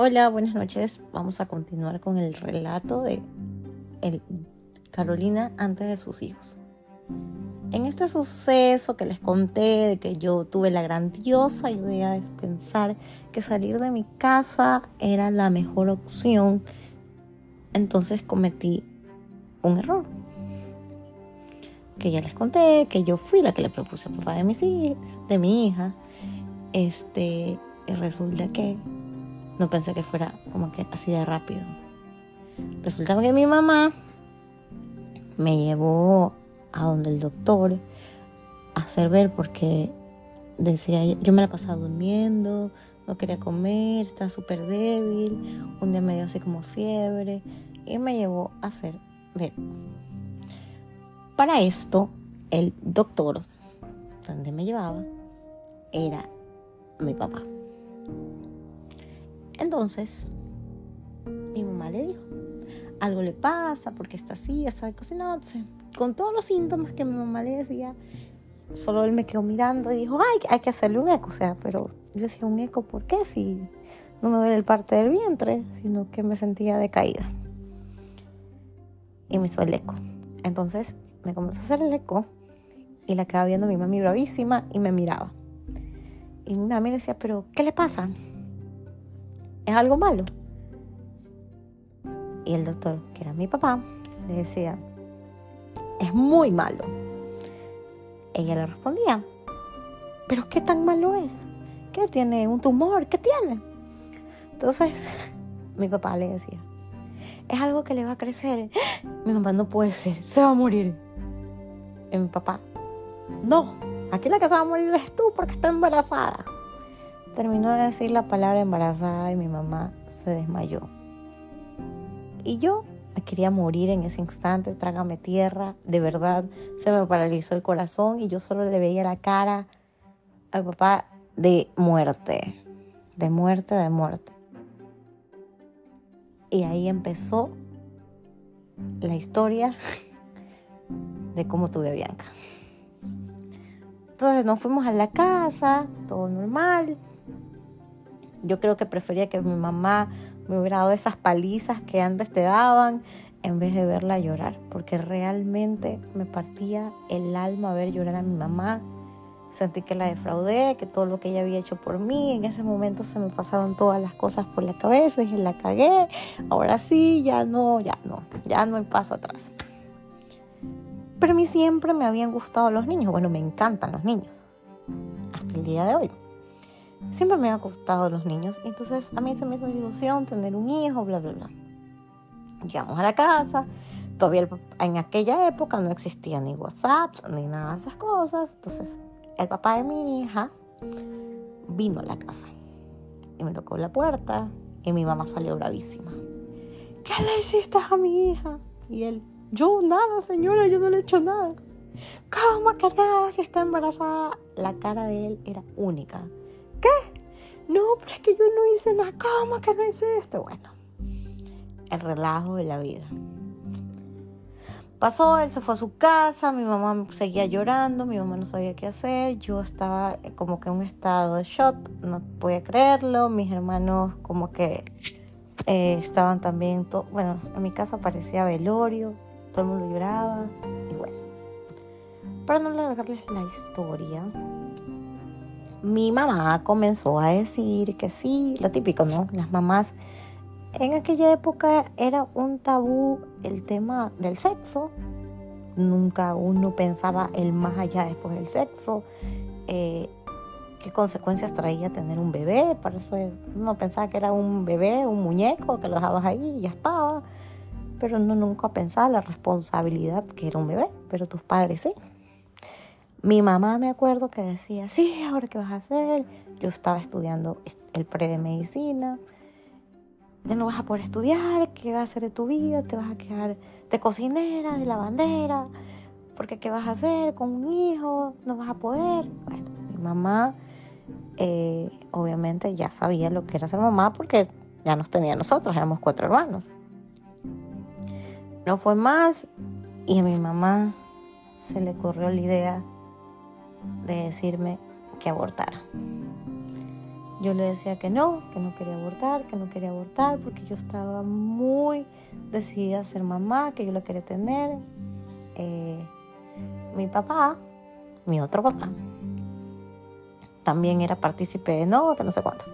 Hola, buenas noches. Vamos a continuar con el relato de Carolina antes de sus hijos. En este suceso que les conté de que yo tuve la grandiosa idea de pensar que salir de mi casa era la mejor opción, entonces cometí un error. Que ya les conté que yo fui la que le propuse a papá de, de mi hija. Este, resulta que no pensé que fuera como que así de rápido. Resulta que mi mamá me llevó a donde el doctor a hacer ver porque decía, yo me la pasaba durmiendo, no quería comer, estaba súper débil, un día me dio así como fiebre y me llevó a hacer ver. Para esto, el doctor donde me llevaba era mi papá. Entonces, mi mamá le dijo, algo le pasa porque está así, sabe cocinar. Con todos los síntomas que mi mamá le decía, solo él me quedó mirando y dijo, ay, hay que hacerle un eco. O sea, pero yo decía, ¿un eco por qué? Si no me duele el parte del vientre, sino que me sentía decaída. Y me hizo el eco. Entonces me comenzó a hacer el eco y la quedaba viendo mi mami bravísima y me miraba. Y mi mami decía, pero ¿qué le pasa? ¿Es algo malo? Y el doctor, que era mi papá, le decía, es muy malo. Ella le respondía, pero ¿qué tan malo es? ¿Qué tiene? ¿Un tumor? ¿Qué tiene? Entonces, mi papá le decía, es algo que le va a crecer. Mi mamá no puede ser, se va a morir. Y mi papá, no, aquí la que se va a morir es tú porque está embarazada. Terminó de decir la palabra embarazada y mi mamá se desmayó. Y yo me quería morir en ese instante, trágame tierra, de verdad se me paralizó el corazón y yo solo le veía la cara al papá de muerte, de muerte, de muerte. Y ahí empezó la historia de cómo tuve a Bianca. Entonces nos fuimos a la casa, todo normal. Yo creo que prefería que mi mamá me hubiera dado esas palizas que antes te daban en vez de verla llorar, porque realmente me partía el alma ver llorar a mi mamá. Sentí que la defraudé, que todo lo que ella había hecho por mí, en ese momento se me pasaron todas las cosas por la cabeza, dije, la cagué, ahora sí, ya no, ya no, ya no hay paso atrás. Pero a mí siempre me habían gustado los niños, bueno, me encantan los niños, hasta el día de hoy siempre me han gustado los niños. Entonces a mí se me hizo ilusión tener un hijo, bla, bla, bla. Llegamos a la casa. Todavía en aquella época no existía ni WhatsApp ni nada de esas cosas. Entonces el papá de mi hija vino a la casa y me tocó la puerta y mi mamá salió bravísima. ¿Qué le hiciste a mi hija? Y él, yo nada, señora, yo no le he hecho nada. ¿Cómo que nada si está embarazada? La cara de él era única. ¿Qué? No, pero es que yo no hice nada. ¿Cómo que no hice esto? Bueno, el relajo de la vida. Pasó, él se fue a su casa, mi mamá seguía llorando, mi mamá no sabía qué hacer, yo estaba como que en un estado de shock, no podía creerlo, mis hermanos como que eh, estaban también, bueno, en mi casa parecía velorio, todo el mundo lloraba y bueno. Para no alargarles la historia, mi mamá comenzó a decir que sí, lo típico, ¿no? Las mamás en aquella época era un tabú el tema del sexo. Nunca uno pensaba el más allá después del sexo. Eh, qué consecuencias traía tener un bebé. Para eso uno pensaba que era un bebé, un muñeco, que lo dejabas ahí y ya estaba. Pero uno nunca pensaba la responsabilidad que era un bebé. Pero tus padres sí. Mi mamá me acuerdo que decía, sí, ahora qué vas a hacer. Yo estaba estudiando el pre de medicina. Ya no vas a poder estudiar, ¿qué vas a hacer de tu vida? Te vas a quedar de cocinera, de lavandera, porque ¿qué vas a hacer con un hijo? No vas a poder. Bueno, mi mamá eh, obviamente ya sabía lo que era ser mamá porque ya nos tenía nosotros, éramos cuatro hermanos. No fue más y a mi mamá se le ocurrió la idea de decirme que abortara. Yo le decía que no, que no quería abortar, que no quería abortar, porque yo estaba muy decidida a ser mamá, que yo la quería tener. Eh, mi papá, mi otro papá, también era partícipe de no, que no sé cuánto.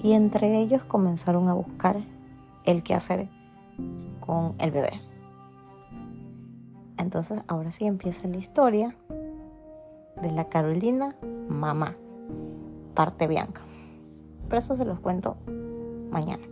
Y entre ellos comenzaron a buscar el qué hacer con el bebé. Entonces ahora sí empieza la historia de la Carolina mamá, parte Bianca. Pero eso se los cuento mañana.